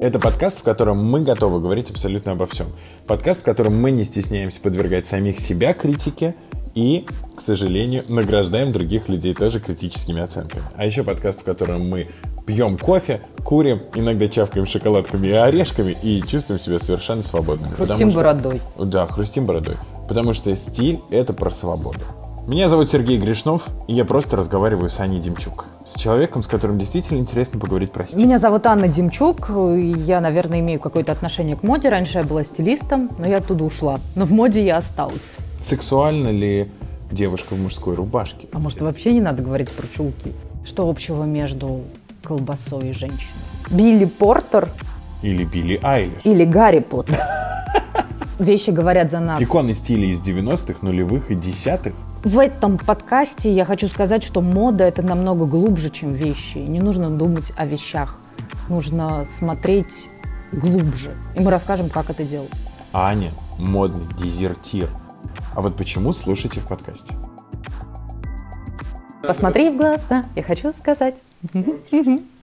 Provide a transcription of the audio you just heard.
Это подкаст, в котором мы готовы говорить абсолютно обо всем. Подкаст, в котором мы не стесняемся подвергать самих себя критике и, к сожалению, награждаем других людей тоже критическими оценками. А еще подкаст, в котором мы пьем кофе, курим, иногда чавкаем шоколадками и орешками и чувствуем себя совершенно свободными. Хрустим бородой. Да, хрустим бородой. Потому что стиль — это про свободу. Меня зовут Сергей Гришнов, и я просто разговариваю с Аней Демчук. С человеком, с которым действительно интересно поговорить про стиль. Меня зовут Анна Демчук. Я, наверное, имею какое-то отношение к моде. Раньше я была стилистом, но я оттуда ушла. Но в моде я осталась. Сексуально ли девушка в мужской рубашке? А может, вообще не надо говорить про чулки? Что общего между колбасой и женщиной? Билли Портер Или Билли Айлиш? или Гарри Поттер? Вещи говорят за нас. Иконы стиля из 90-х, нулевых и десятых. В этом подкасте я хочу сказать, что мода это намного глубже, чем вещи. Не нужно думать о вещах. Нужно смотреть глубже. И мы расскажем, как это делать. Аня – модный дезертир. А вот почему слушайте в подкасте? Посмотри в глаза, я хочу сказать.